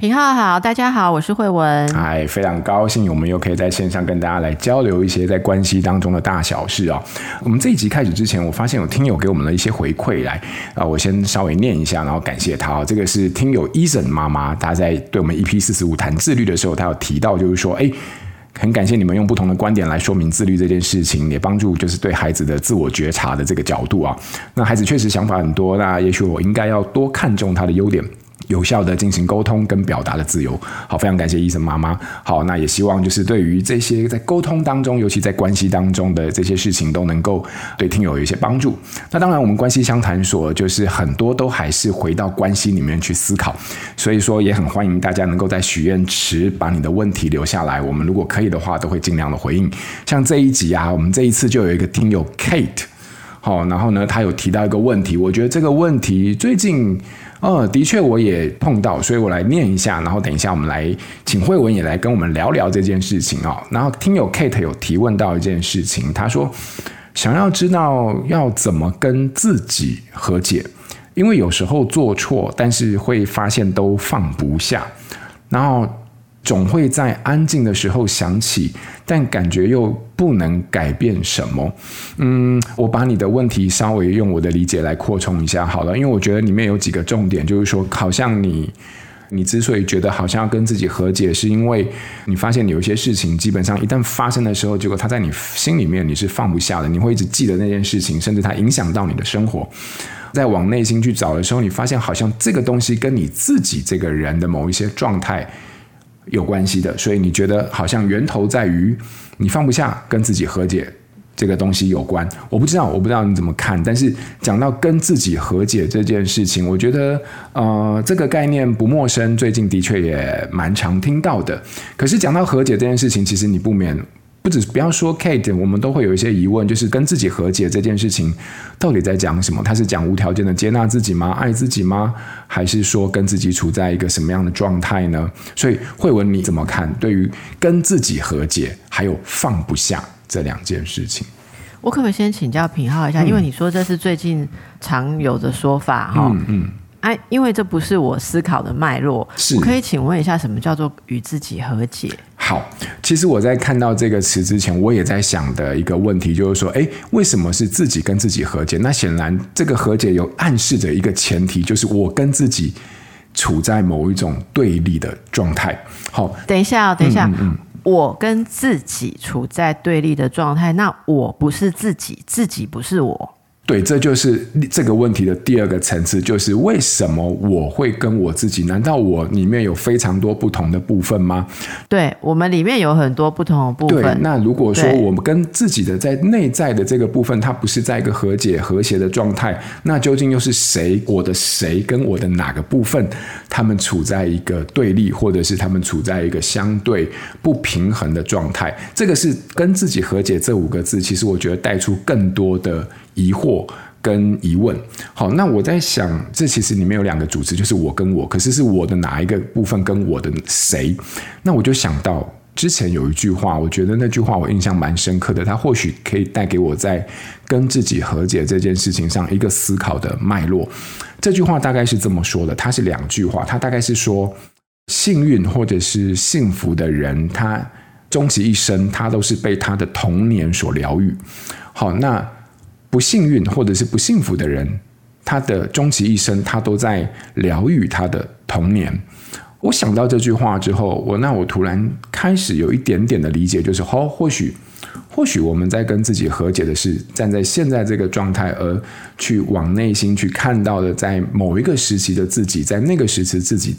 平浩好，大家好，我是惠文。哎，非常高兴，我们又可以在线上跟大家来交流一些在关系当中的大小事啊。我们这一集开始之前，我发现有听友给我们了一些回馈来啊，我先稍微念一下，然后感谢他啊。这个是听友 Eason 妈妈，她在对我们 EP 四十五谈自律的时候，她有提到，就是说，哎，很感谢你们用不同的观点来说明自律这件事情，也帮助就是对孩子的自我觉察的这个角度啊。那孩子确实想法很多，那也许我应该要多看重他的优点。有效的进行沟通跟表达的自由，好，非常感谢医生妈妈。好，那也希望就是对于这些在沟通当中，尤其在关系当中的这些事情，都能够对听友有一些帮助。那当然，我们关系相谈所就是很多都还是回到关系里面去思考，所以说也很欢迎大家能够在许愿池把你的问题留下来，我们如果可以的话，都会尽量的回应。像这一集啊，我们这一次就有一个听友 Kate，好，然后呢，他有提到一个问题，我觉得这个问题最近。嗯，的确我也碰到，所以我来念一下，然后等一下我们来请慧文也来跟我们聊聊这件事情哦。然后听友 Kate 有提问到一件事情，他说想要知道要怎么跟自己和解，因为有时候做错，但是会发现都放不下，然后。总会在安静的时候想起，但感觉又不能改变什么。嗯，我把你的问题稍微用我的理解来扩充一下好了，因为我觉得里面有几个重点，就是说，好像你，你之所以觉得好像要跟自己和解，是因为你发现你有些事情，基本上一旦发生的时候，结果它在你心里面你是放不下的，你会一直记得那件事情，甚至它影响到你的生活。在往内心去找的时候，你发现好像这个东西跟你自己这个人的某一些状态。有关系的，所以你觉得好像源头在于你放不下跟自己和解这个东西有关。我不知道，我不知道你怎么看。但是讲到跟自己和解这件事情，我觉得呃这个概念不陌生，最近的确也蛮常听到的。可是讲到和解这件事情，其实你不免。不只是不要说 Kate，我们都会有一些疑问，就是跟自己和解这件事情到底在讲什么？他是讲无条件的接纳自己吗？爱自己吗？还是说跟自己处在一个什么样的状态呢？所以慧文你怎么看？对于跟自己和解，还有放不下这两件事情，我可不可以先请教品浩一下？嗯、因为你说这是最近常有的说法哈。嗯嗯。哎，因为这不是我思考的脉络，是我可以请问一下，什么叫做与自己和解？好，其实我在看到这个词之前，我也在想的一个问题，就是说，哎，为什么是自己跟自己和解？那显然，这个和解有暗示着一个前提，就是我跟自己处在某一种对立的状态。好，等一下哦，等一下，嗯嗯嗯，我跟自己处在对立的状态，那我不是自己，自己不是我。对，这就是这个问题的第二个层次，就是为什么我会跟我自己？难道我里面有非常多不同的部分吗？对，我们里面有很多不同的部分。对，那如果说我们跟自己的在内在的这个部分，它不是在一个和解、和谐的状态，那究竟又是谁？我的谁跟我的哪个部分，他们处在一个对立，或者是他们处在一个相对不平衡的状态？这个是跟自己和解这五个字，其实我觉得带出更多的。疑惑跟疑问，好，那我在想，这其实里面有两个主词，就是我跟我，可是是我的哪一个部分跟我的谁？那我就想到之前有一句话，我觉得那句话我印象蛮深刻的，它或许可以带给我在跟自己和解这件事情上一个思考的脉络。这句话大概是这么说的，它是两句话，它大概是说，幸运或者是幸福的人，他终其一生，他都是被他的童年所疗愈。好，那。不幸运或者是不幸福的人，他的终其一生，他都在疗愈他的童年。我想到这句话之后，我那我突然开始有一点点的理解，就是哦，或许或许我们在跟自己和解的是站在现在这个状态，而去往内心去看到的，在某一个时期的自己，在那个时期自己。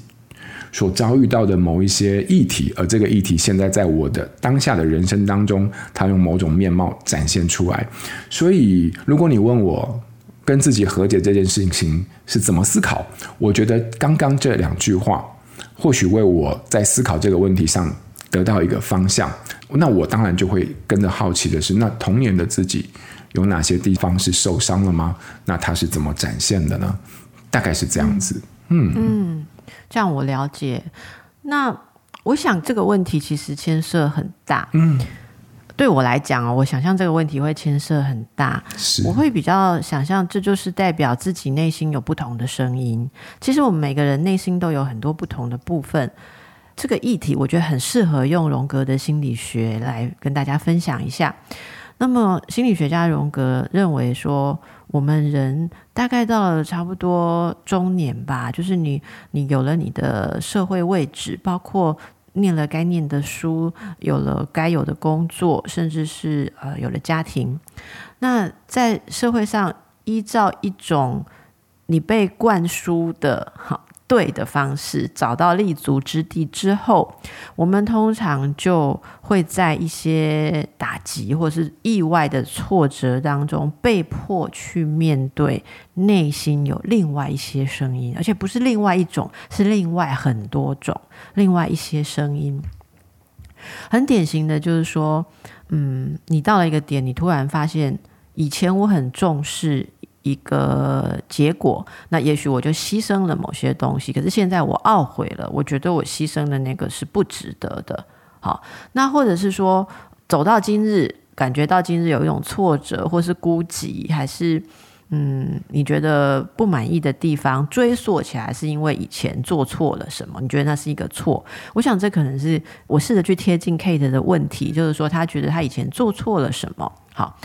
所遭遇到的某一些议题，而这个议题现在在我的当下的人生当中，它用某种面貌展现出来。所以，如果你问我跟自己和解这件事情是怎么思考，我觉得刚刚这两句话或许为我在思考这个问题上得到一个方向。那我当然就会跟着好奇的是，那童年的自己有哪些地方是受伤了吗？那他是怎么展现的呢？大概是这样子。嗯嗯，这样我了解。那我想这个问题其实牵涉很大。嗯，对我来讲哦，我想象这个问题会牵涉很大。是，我会比较想象，这就是代表自己内心有不同的声音。其实我们每个人内心都有很多不同的部分。这个议题，我觉得很适合用荣格的心理学来跟大家分享一下。那么，心理学家荣格认为说，我们人大概到了差不多中年吧，就是你你有了你的社会位置，包括念了该念的书，有了该有的工作，甚至是呃有了家庭。那在社会上，依照一种你被灌输的哈。对的方式，找到立足之地之后，我们通常就会在一些打击或是意外的挫折当中，被迫去面对内心有另外一些声音，而且不是另外一种，是另外很多种，另外一些声音。很典型的就是说，嗯，你到了一个点，你突然发现，以前我很重视。一个结果，那也许我就牺牲了某些东西，可是现在我懊悔了，我觉得我牺牲的那个是不值得的。好，那或者是说走到今日，感觉到今日有一种挫折，或是孤寂，还是嗯，你觉得不满意的地方，追溯起来是因为以前做错了什么？你觉得那是一个错？我想这可能是我试着去贴近 Kate 的问题，就是说他觉得他以前做错了什么？好。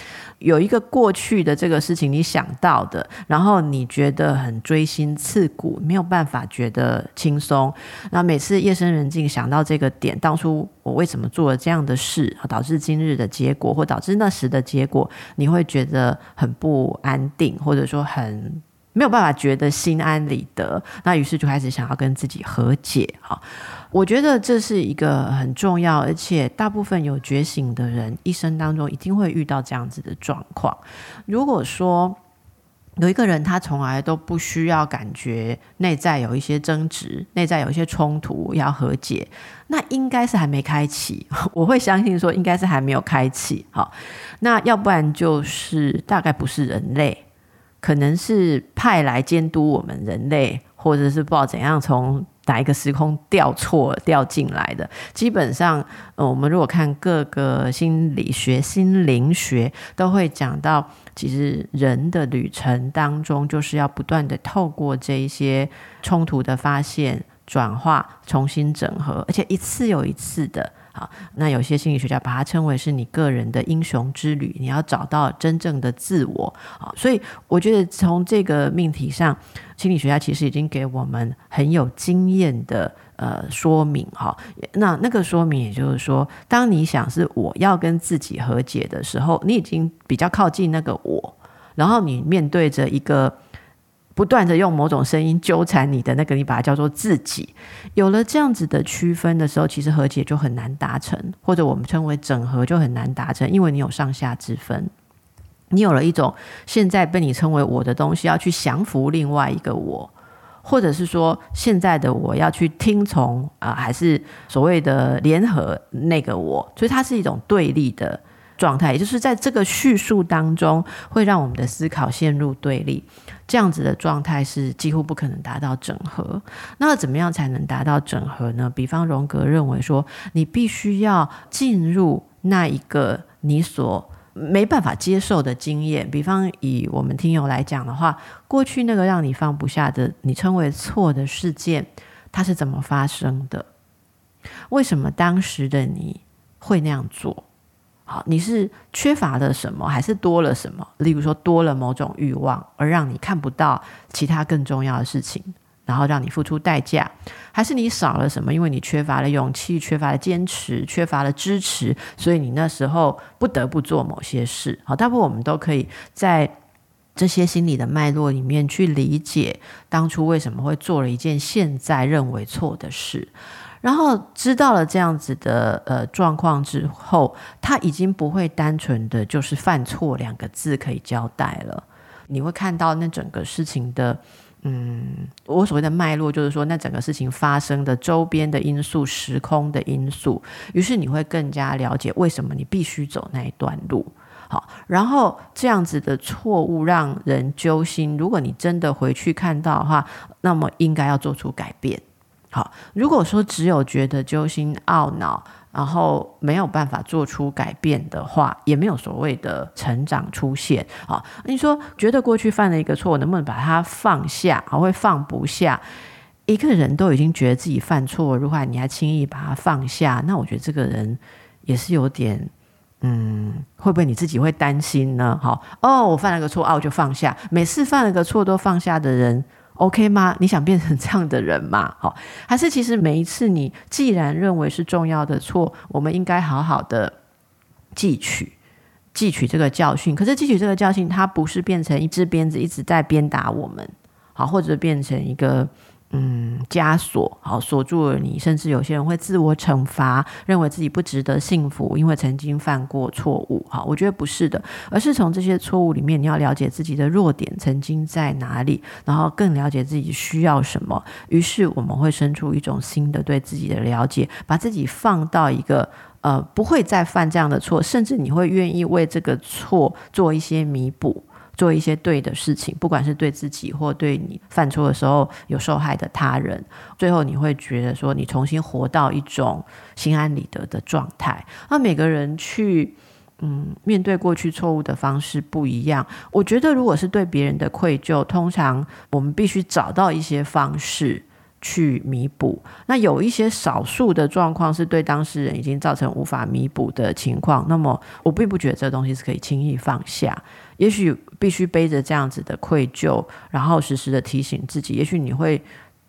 有一个过去的这个事情，你想到的，然后你觉得很锥心刺骨，没有办法觉得轻松。那每次夜深人静想到这个点，当初我为什么做了这样的事，导致今日的结果，或导致那时的结果，你会觉得很不安定，或者说很没有办法觉得心安理得。那于是就开始想要跟自己和解，哈。我觉得这是一个很重要，而且大部分有觉醒的人一生当中一定会遇到这样子的状况。如果说有一个人他从来都不需要感觉内在有一些争执、内在有一些冲突要和解，那应该是还没开启。我会相信说应该是还没有开启。好，那要不然就是大概不是人类，可能是派来监督我们人类，或者是不知道怎样从。哪一个时空掉错掉进来的？基本上，呃，我们如果看各个心理学、心灵学，都会讲到，其实人的旅程当中，就是要不断的透过这一些冲突的发现、转化、重新整合，而且一次又一次的。好，那有些心理学家把它称为是你个人的英雄之旅，你要找到真正的自我。好，所以我觉得从这个命题上，心理学家其实已经给我们很有经验的呃说明。哈，那那个说明也就是说，当你想是我要跟自己和解的时候，你已经比较靠近那个我，然后你面对着一个。不断的用某种声音纠缠你的那个，你把它叫做自己。有了这样子的区分的时候，其实和解就很难达成，或者我们称为整合就很难达成，因为你有上下之分。你有了一种现在被你称为我的东西，要去降服另外一个我，或者是说现在的我要去听从啊、还是所谓的联合那个我，所以它是一种对立的状态，也就是在这个叙述当中，会让我们的思考陷入对立。这样子的状态是几乎不可能达到整合。那怎么样才能达到整合呢？比方荣格认为说，你必须要进入那一个你所没办法接受的经验。比方以我们听友来讲的话，过去那个让你放不下的，你称为错的事件，它是怎么发生的？为什么当时的你会那样做？好，你是缺乏了什么，还是多了什么？例如说，多了某种欲望，而让你看不到其他更重要的事情，然后让你付出代价；还是你少了什么，因为你缺乏了勇气，缺乏了坚持，缺乏了支持，所以你那时候不得不做某些事。好，大部分我们都可以在这些心理的脉络里面去理解当初为什么会做了一件现在认为错的事。然后知道了这样子的呃状况之后，他已经不会单纯的就是犯错两个字可以交代了。你会看到那整个事情的，嗯，我所谓的脉络，就是说那整个事情发生的周边的因素、时空的因素。于是你会更加了解为什么你必须走那一段路。好，然后这样子的错误让人揪心。如果你真的回去看到的话，那么应该要做出改变。好，如果说只有觉得揪心懊恼，然后没有办法做出改变的话，也没有所谓的成长出现。好，你说觉得过去犯了一个错，能不能把它放下？还，会放不下。一个人都已经觉得自己犯错，如果你还轻易把它放下，那我觉得这个人也是有点，嗯，会不会你自己会担心呢？好，哦，我犯了个错，啊，我就放下。每次犯了个错都放下的人，OK 吗？你想变成这样的人吗？好，还是其实每一次你既然认为是重要的错，我们应该好好的汲取，汲取这个教训。可是汲取这个教训，它不是变成一支鞭子一直在鞭打我们，好，或者变成一个。嗯，枷锁好锁住了你，甚至有些人会自我惩罚，认为自己不值得幸福，因为曾经犯过错误。好，我觉得不是的，而是从这些错误里面，你要了解自己的弱点曾经在哪里，然后更了解自己需要什么。于是我们会生出一种新的对自己的了解，把自己放到一个呃不会再犯这样的错，甚至你会愿意为这个错做一些弥补。做一些对的事情，不管是对自己或对你犯错的时候有受害的他人，最后你会觉得说你重新活到一种心安理得的状态。那每个人去嗯面对过去错误的方式不一样。我觉得如果是对别人的愧疚，通常我们必须找到一些方式去弥补。那有一些少数的状况是对当事人已经造成无法弥补的情况，那么我并不觉得这东西是可以轻易放下。也许必须背着这样子的愧疚，然后时时的提醒自己。也许你会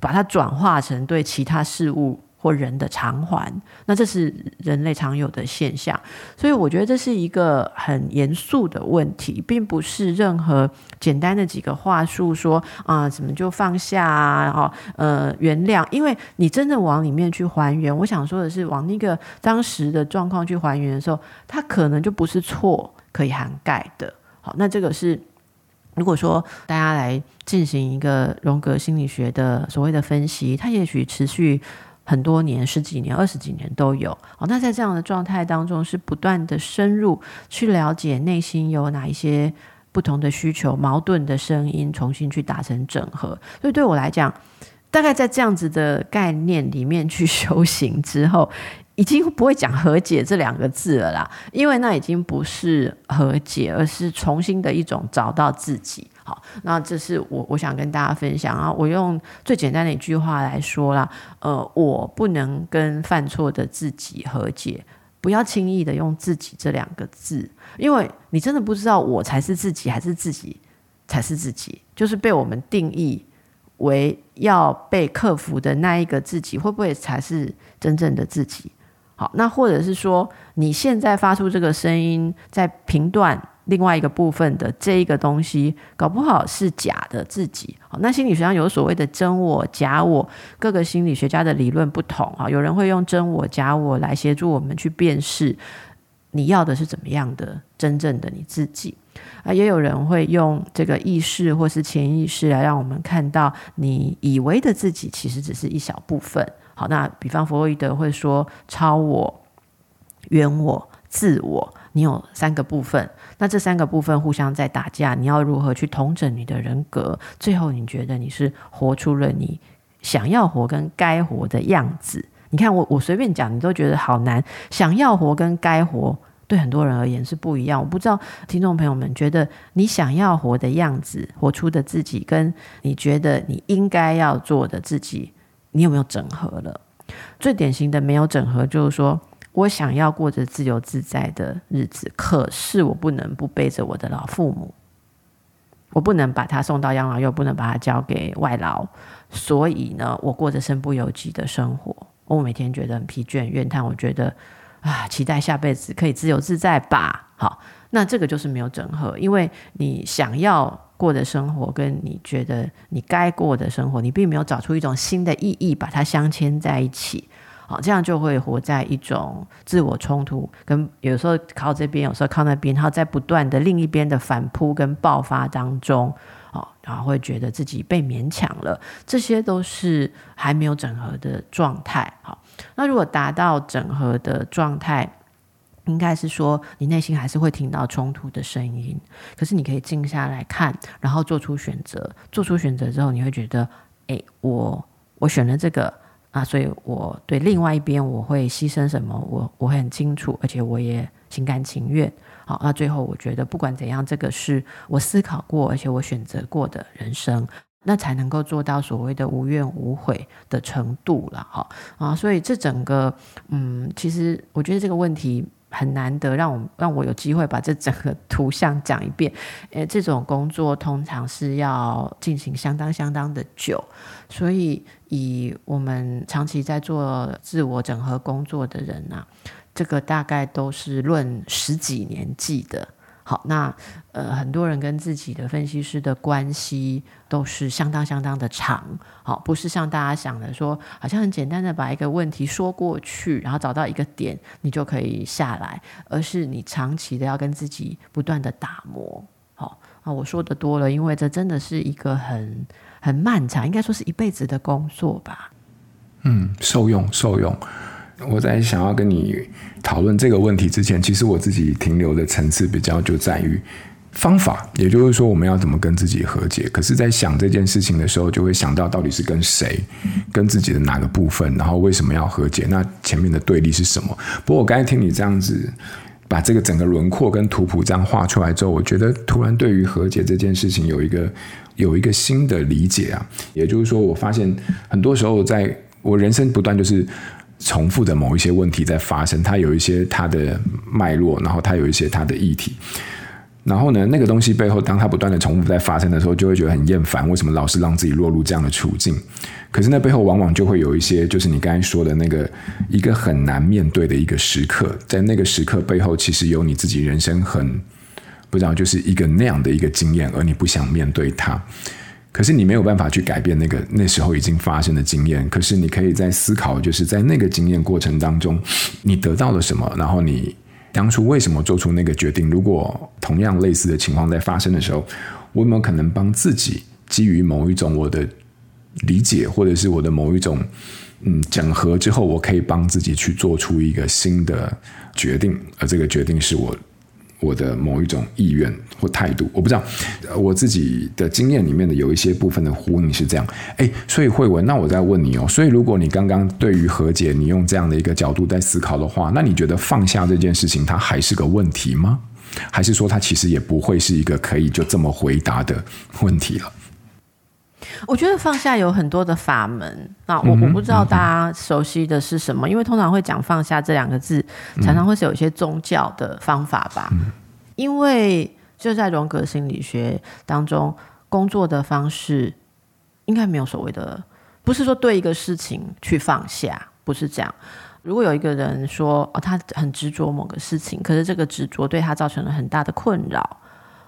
把它转化成对其他事物或人的偿还，那这是人类常有的现象。所以我觉得这是一个很严肃的问题，并不是任何简单的几个话术说啊，怎么就放下啊，然后呃原谅。因为你真的往里面去还原，我想说的是，往那个当时的状况去还原的时候，它可能就不是错可以涵盖的。好，那这个是如果说大家来进行一个荣格心理学的所谓的分析，它也许持续很多年、十几年、二十几年都有。好，那在这样的状态当中，是不断的深入去了解内心有哪一些不同的需求、矛盾的声音，重新去达成整合。所以对我来讲，大概在这样子的概念里面去修行之后。已经不会讲和解这两个字了啦，因为那已经不是和解，而是重新的一种找到自己。好，那这是我我想跟大家分享啊。我用最简单的一句话来说啦，呃，我不能跟犯错的自己和解。不要轻易的用“自己”这两个字，因为你真的不知道我才是自己，还是自己才是自己，就是被我们定义为要被克服的那一个自己，会不会才是真正的自己？好，那或者是说，你现在发出这个声音，在评断另外一个部分的这一个东西，搞不好是假的自己。好，那心理学上有所谓的真我、假我，各个心理学家的理论不同。啊，有人会用真我、假我来协助我们去辨识你要的是怎么样的真正的你自己。啊，也有人会用这个意识或是潜意识来让我们看到，你以为的自己其实只是一小部分。好，那比方弗洛伊德会说超我、原我、自我，你有三个部分，那这三个部分互相在打架，你要如何去统整你的人格？最后你觉得你是活出了你想要活跟该活的样子？你看我我随便讲，你都觉得好难。想要活跟该活，对很多人而言是不一样。我不知道听众朋友们觉得你想要活的样子，活出的自己，跟你觉得你应该要做的自己。你有没有整合了？最典型的没有整合，就是说我想要过着自由自在的日子，可是我不能不背着我的老父母，我不能把他送到养老院，不能把他交给外劳，所以呢，我过着身不由己的生活。我每天觉得很疲倦、怨叹，我觉得啊，期待下辈子可以自由自在吧。好，那这个就是没有整合，因为你想要。过的生活跟你觉得你该过的生活，你并没有找出一种新的意义，把它镶嵌在一起，好，这样就会活在一种自我冲突，跟有时候靠这边，有时候靠那边，然后在不断的另一边的反扑跟爆发当中，好，然后会觉得自己被勉强了，这些都是还没有整合的状态。好，那如果达到整合的状态，应该是说，你内心还是会听到冲突的声音，可是你可以静下来看，然后做出选择。做出选择之后，你会觉得，哎，我我选了这个啊，所以我对另外一边我会牺牲什么，我我很清楚，而且我也心甘情愿。好，那最后我觉得，不管怎样，这个是我思考过，而且我选择过的人生，那才能够做到所谓的无怨无悔的程度了。哈啊，所以这整个，嗯，其实我觉得这个问题。很难得让我让我有机会把这整个图像讲一遍，诶，这种工作通常是要进行相当相当的久，所以以我们长期在做自我整合工作的人啊，这个大概都是论十几年计的。好，那呃，很多人跟自己的分析师的关系都是相当相当的长，好，不是像大家想的说，好像很简单的把一个问题说过去，然后找到一个点，你就可以下来，而是你长期的要跟自己不断的打磨。好，啊，我说的多了，因为这真的是一个很很漫长，应该说是一辈子的工作吧。嗯，受用受用。我在想要跟你讨论这个问题之前，其实我自己停留的层次比较就在于方法，也就是说我们要怎么跟自己和解。可是，在想这件事情的时候，就会想到到底是跟谁，跟自己的哪个部分，然后为什么要和解？那前面的对立是什么？不过我刚才听你这样子把这个整个轮廓跟图谱这样画出来之后，我觉得突然对于和解这件事情有一个有一个新的理解啊。也就是说，我发现很多时候在我人生不断就是。重复的某一些问题在发生，它有一些它的脉络，然后它有一些它的议题，然后呢，那个东西背后，当它不断的重复在发生的时候，就会觉得很厌烦。为什么老是让自己落入这样的处境？可是那背后往往就会有一些，就是你刚才说的那个一个很难面对的一个时刻，在那个时刻背后，其实有你自己人生很不知道，就是一个那样的一个经验，而你不想面对它。可是你没有办法去改变那个那时候已经发生的经验。可是你可以在思考，就是在那个经验过程当中，你得到了什么？然后你当初为什么做出那个决定？如果同样类似的情况在发生的时候，我有没有可能帮自己基于某一种我的理解，或者是我的某一种嗯整合之后，我可以帮自己去做出一个新的决定，而这个决定是我。我的某一种意愿或态度，我不知道，我自己的经验里面的有一些部分的呼应是这样，诶，所以慧文，那我再问你哦，所以如果你刚刚对于和解，你用这样的一个角度在思考的话，那你觉得放下这件事情，它还是个问题吗？还是说它其实也不会是一个可以就这么回答的问题了？我觉得放下有很多的法门那，我我不知道大家熟悉的是什么，因为通常会讲放下这两个字，常常会是有一些宗教的方法吧。因为就在荣格心理学当中，工作的方式应该没有所谓的，不是说对一个事情去放下，不是这样。如果有一个人说哦，他很执着某个事情，可是这个执着对他造成了很大的困扰，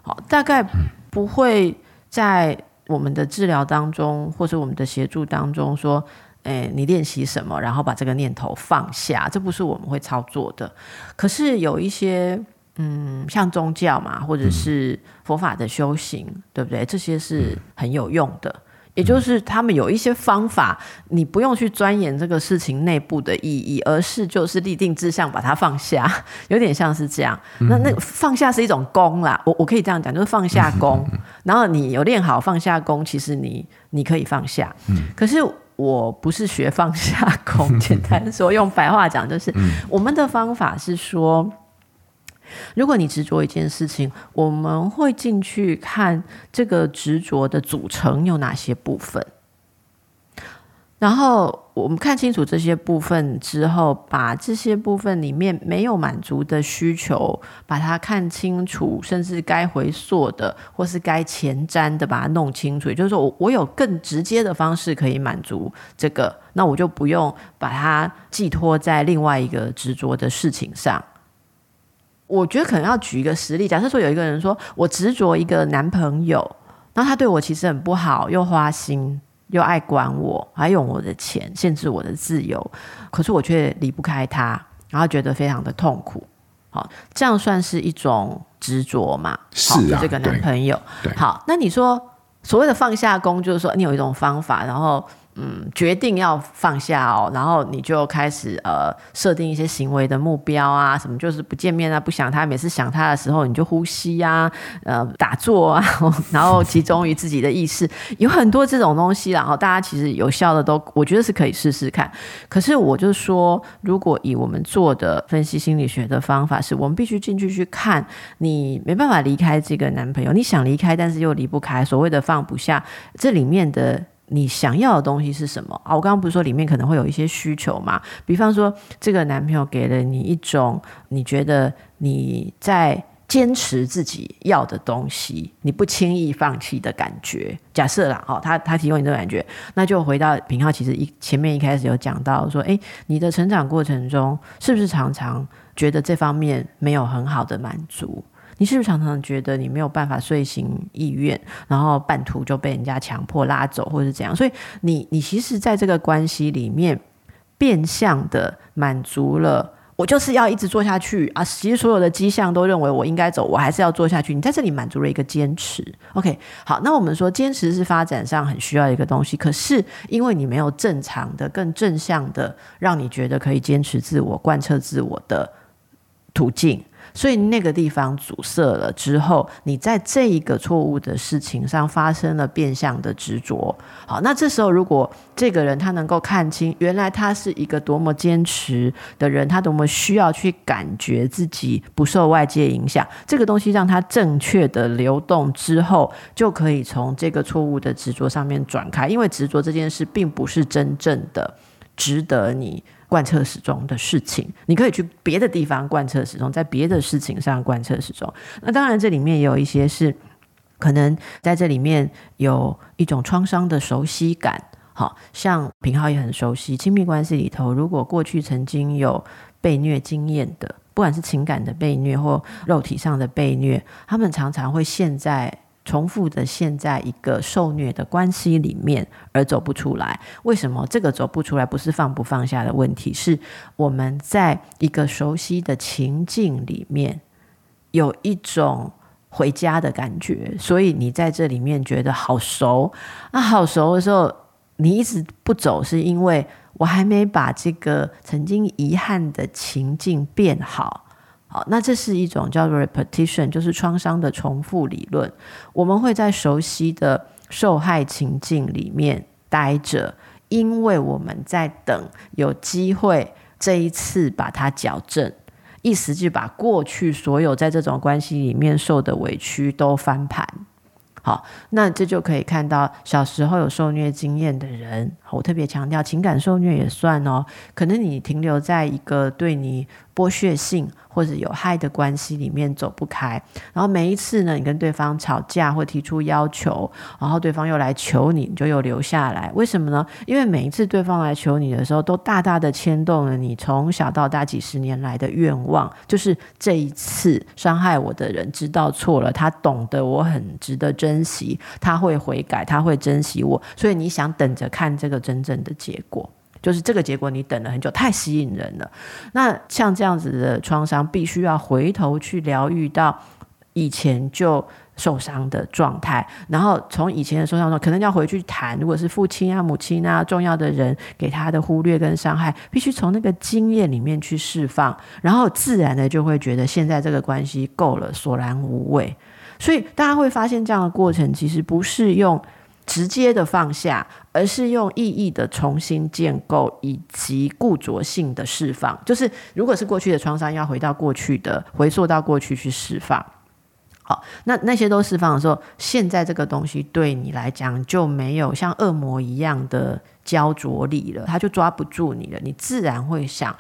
好，大概不会在。我们的治疗当中，或者我们的协助当中，说，诶，你练习什么，然后把这个念头放下，这不是我们会操作的。可是有一些，嗯，像宗教嘛，或者是佛法的修行，嗯、对不对？这些是很有用的。也就是他们有一些方法，你不用去钻研这个事情内部的意义，而是就是立定志向，把它放下，有点像是这样。那那放下是一种功啦，我我可以这样讲，就是放下功。然后你有练好放下功，其实你你可以放下。可是我不是学放下功，简单说，用白话讲就是，我们的方法是说。如果你执着一件事情，我们会进去看这个执着的组成有哪些部分，然后我们看清楚这些部分之后，把这些部分里面没有满足的需求，把它看清楚，甚至该回溯的或是该前瞻的，把它弄清楚。也就是说，我我有更直接的方式可以满足这个，那我就不用把它寄托在另外一个执着的事情上。我觉得可能要举一个实例，假设说有一个人说，我执着一个男朋友，然后他对我其实很不好，又花心，又爱管我，还用我的钱，限制我的自由，可是我却离不开他，然后觉得非常的痛苦。好，这样算是一种执着嘛？是啊，这个男朋友。好，那你说所谓的放下功，就是说你有一种方法，然后。嗯，决定要放下哦，然后你就开始呃设定一些行为的目标啊，什么就是不见面啊，不想他，每次想他的时候你就呼吸啊，呃打坐啊，然后集中于自己的意识，有很多这种东西，然后大家其实有效的都，我觉得是可以试试看。可是我就说，如果以我们做的分析心理学的方法，是我们必须进去去看，你没办法离开这个男朋友，你想离开，但是又离不开，所谓的放不下，这里面的。你想要的东西是什么啊？我刚刚不是说里面可能会有一些需求嘛？比方说，这个男朋友给了你一种你觉得你在坚持自己要的东西，你不轻易放弃的感觉。假设啦，哦，他他提供你这个感觉，那就回到品皓，其实一前面一开始有讲到说，诶，你的成长过程中是不是常常觉得这方面没有很好的满足？你是不是常常觉得你没有办法遂行意愿，然后半途就被人家强迫拉走，或者是怎样？所以你你其实在这个关系里面，变相的满足了我就是要一直做下去啊！其实所有的迹象都认为我应该走，我还是要做下去。你在这里满足了一个坚持。OK，好，那我们说坚持是发展上很需要一个东西，可是因为你没有正常的、更正向的，让你觉得可以坚持自我、贯彻自我的途径。所以那个地方阻塞了之后，你在这一个错误的事情上发生了变相的执着。好，那这时候如果这个人他能够看清，原来他是一个多么坚持的人，他多么需要去感觉自己不受外界影响，这个东西让他正确的流动之后，就可以从这个错误的执着上面转开，因为执着这件事并不是真正的值得你。贯彻始终的事情，你可以去别的地方贯彻始终，在别的事情上贯彻始终。那当然，这里面也有一些是可能在这里面有一种创伤的熟悉感。好像品浩也很熟悉，亲密关系里头，如果过去曾经有被虐经验的，不管是情感的被虐或肉体上的被虐，他们常常会现在。重复的陷在一个受虐的关系里面而走不出来，为什么这个走不出来？不是放不放下的问题，是我们在一个熟悉的情境里面有一种回家的感觉，所以你在这里面觉得好熟。那好熟的时候，你一直不走，是因为我还没把这个曾经遗憾的情境变好。好，那这是一种叫做 repetition，就是创伤的重复理论。我们会在熟悉的受害情境里面待着，因为我们在等有机会这一次把它矫正，意思就把过去所有在这种关系里面受的委屈都翻盘。好，那这就可以看到小时候有受虐经验的人，我特别强调情感受虐也算哦，可能你停留在一个对你剥削性或者有害的关系里面走不开，然后每一次呢，你跟对方吵架或提出要求，然后对方又来求你，你就又留下来。为什么呢？因为每一次对方来求你的时候，都大大的牵动了你从小到大几十年来的愿望，就是这一次伤害我的人知道错了，他懂得我很值得珍惜，他会悔改，他会珍惜我，所以你想等着看这个真正的结果。就是这个结果，你等了很久，太吸引人了。那像这样子的创伤，必须要回头去疗愈到以前就受伤的状态，然后从以前的受伤中，可能要回去谈。如果是父亲啊、母亲啊、重要的人给他的忽略跟伤害，必须从那个经验里面去释放，然后自然的就会觉得现在这个关系够了，索然无味。所以大家会发现，这样的过程其实不是用。直接的放下，而是用意义的重新建构以及固着性的释放。就是如果是过去的创伤，要回到过去的，回溯到过去去释放。好，那那些都释放的时候，现在这个东西对你来讲就没有像恶魔一样的焦灼力了，他就抓不住你了。你自然会想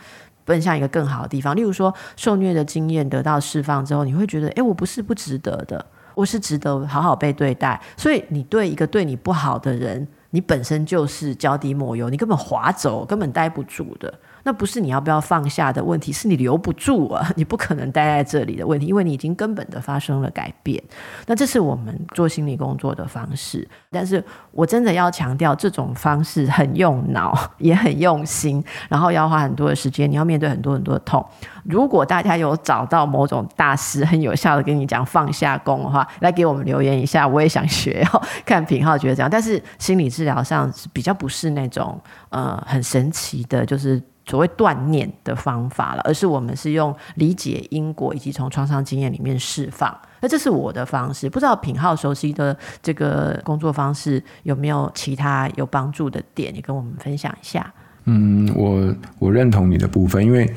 奔向一个更好的地方。例如说，受虐的经验得到释放之后，你会觉得，诶，我不是不值得的。我是值得好好被对待，所以你对一个对你不好的人，你本身就是脚底抹油，你根本滑走，根本待不住的。那不是你要不要放下的问题，是你留不住啊，你不可能待在这里的问题，因为你已经根本的发生了改变。那这是我们做心理工作的方式，但是我真的要强调，这种方式很用脑，也很用心，然后要花很多的时间，你要面对很多很多的痛。如果大家有找到某种大师很有效的跟你讲放下功的话，来给我们留言一下，我也想学哦。看品皓觉得这样，但是心理治疗上是比较不是那种呃很神奇的，就是所谓断念的方法了，而是我们是用理解因果以及从创伤经验里面释放。那这是我的方式，不知道品浩熟悉的这个工作方式有没有其他有帮助的点，你跟我们分享一下。嗯，我我认同你的部分，因为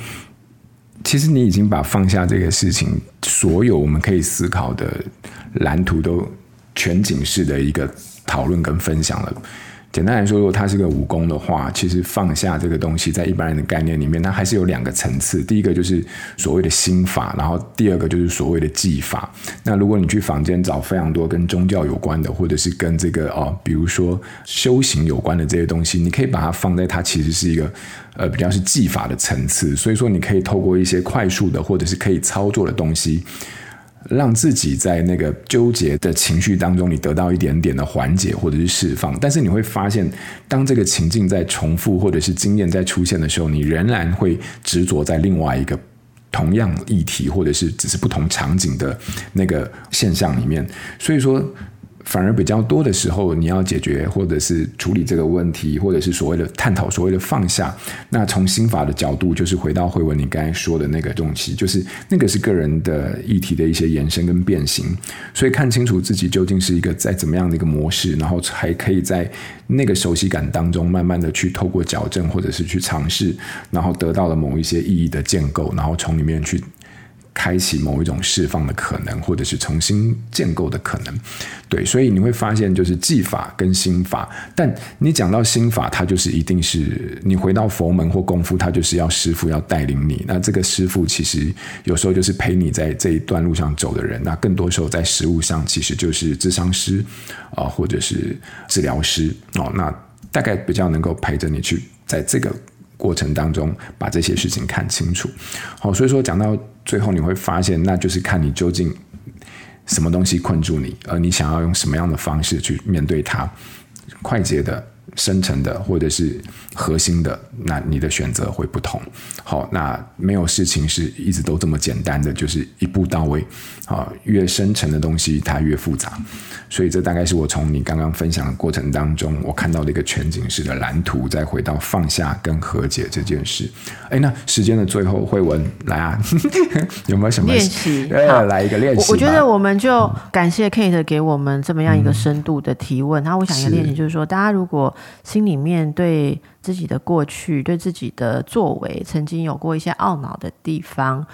其实你已经把放下这个事情，所有我们可以思考的蓝图都全景式的一个讨论跟分享了。简单来说，如果它是个武功的话，其实放下这个东西，在一般人的概念里面，它还是有两个层次。第一个就是所谓的心法，然后第二个就是所谓的技法。那如果你去坊间找非常多跟宗教有关的，或者是跟这个哦，比如说修行有关的这些东西，你可以把它放在它其实是一个呃比较是技法的层次。所以说，你可以透过一些快速的或者是可以操作的东西。让自己在那个纠结的情绪当中，你得到一点点的缓解或者是释放。但是你会发现，当这个情境在重复或者是经验在出现的时候，你仍然会执着在另外一个同样议题或者是只是不同场景的那个现象里面。所以说。反而比较多的时候，你要解决或者是处理这个问题，或者是所谓的探讨所谓的放下。那从心法的角度，就是回到慧文你刚才说的那个东西，就是那个是个人的议题的一些延伸跟变形。所以看清楚自己究竟是一个在怎么样的一个模式，然后还可以在那个熟悉感当中，慢慢的去透过矫正或者是去尝试，然后得到了某一些意义的建构，然后从里面去。开启某一种释放的可能，或者是重新建构的可能，对，所以你会发现，就是技法跟心法。但你讲到心法，它就是一定是你回到佛门或功夫，它就是要师傅要带领你。那这个师傅其实有时候就是陪你在这一段路上走的人。那更多时候在实务上，其实就是智商师啊，或者是治疗师哦。那大概比较能够陪着你去在这个。过程当中，把这些事情看清楚。好，所以说讲到最后，你会发现，那就是看你究竟什么东西困住你，而你想要用什么样的方式去面对它，快捷的。深层的或者是核心的，那你的选择会不同。好，那没有事情是一直都这么简单的，就是一步到位。啊，越深层的东西它越复杂。所以这大概是我从你刚刚分享的过程当中，我看到的一个全景式的蓝图，再回到放下跟和解这件事。哎，那时间的最后，慧文来啊，有没有什么练习？呃，来一个练习。我觉得我们就感谢 Kate 给我们这么样一个深度的提问。然后、嗯、我想一个练习就是说，大家如果心里面对自己的过去、对自己的作为，曾经有过一些懊恼的地方，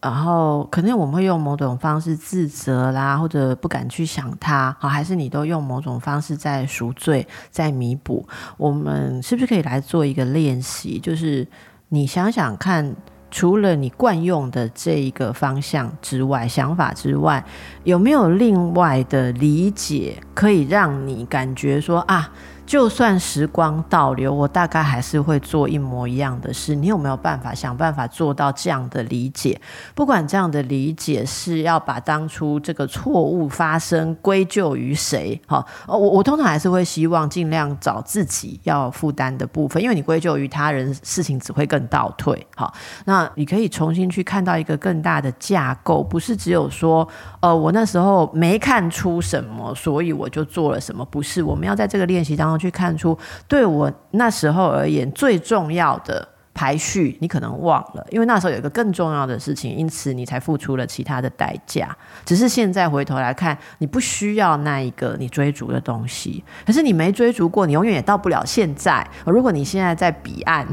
然后可能我们会用某种方式自责啦，或者不敢去想他，好，还是你都用某种方式在赎罪、在弥补。我们是不是可以来做一个练习？就是你想想看，除了你惯用的这一个方向之外、想法之外，有没有另外的理解，可以让你感觉说啊？就算时光倒流，我大概还是会做一模一样的事。你有没有办法想办法做到这样的理解？不管这样的理解是要把当初这个错误发生归咎于谁？好，我我通常还是会希望尽量找自己要负担的部分，因为你归咎于他人，事情只会更倒退。好，那你可以重新去看到一个更大的架构，不是只有说，呃，我那时候没看出什么，所以我就做了什么。不是，我们要在这个练习当中。去看出对我那时候而言最重要的排序，你可能忘了，因为那时候有一个更重要的事情，因此你才付出了其他的代价。只是现在回头来看，你不需要那一个你追逐的东西，可是你没追逐过，你永远也到不了现在。如果你现在在彼岸，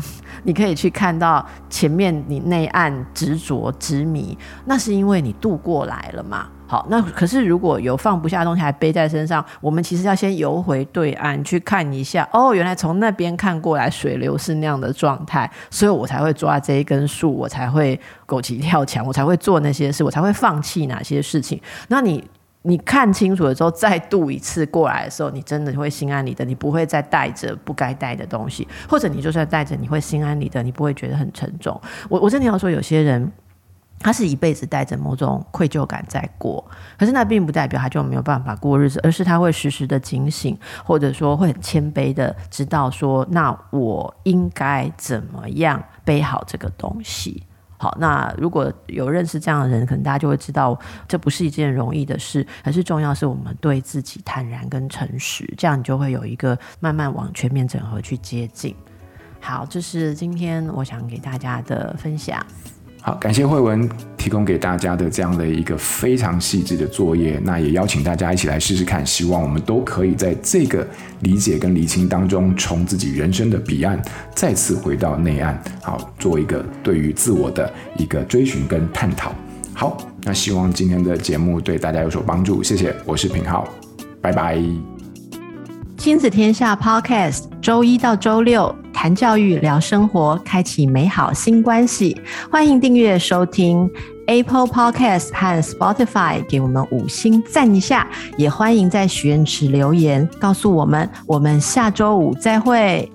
你可以去看到前面你内岸执着执迷，那是因为你渡过来了嘛。好，那可是如果有放不下的东西还背在身上，我们其实要先游回对岸去看一下。哦，原来从那边看过来，水流是那样的状态，所以我才会抓这一根树，我才会狗急跳墙，我才会做那些事，我才会放弃哪些事情。那你你看清楚了之后，再度一次过来的时候，你真的会心安理得，你不会再带着不该带的东西，或者你就算带着，你会心安理得，你不会觉得很沉重。我我真的要说，有些人他是一辈子带着某种愧疚感在过，可是那并不代表他就没有办法过日子，而是他会时时的警醒，或者说会很谦卑的知道说，那我应该怎么样背好这个东西。好，那如果有认识这样的人，可能大家就会知道，这不是一件容易的事，而是重要是我们对自己坦然跟诚实，这样你就会有一个慢慢往全面整合去接近。好，这是今天我想给大家的分享。好，感谢慧文提供给大家的这样的一个非常细致的作业，那也邀请大家一起来试试看，希望我们都可以在这个理解跟厘清当中，从自己人生的彼岸再次回到内岸，好，做一个对于自我的一个追寻跟探讨。好，那希望今天的节目对大家有所帮助，谢谢，我是品浩，拜拜。亲子天下 Podcast，周一到周六。谈教育，聊生活，开启美好新关系。欢迎订阅收听 Apple Podcast 和 Spotify，给我们五星赞一下。也欢迎在许愿池留言，告诉我们。我们下周五再会。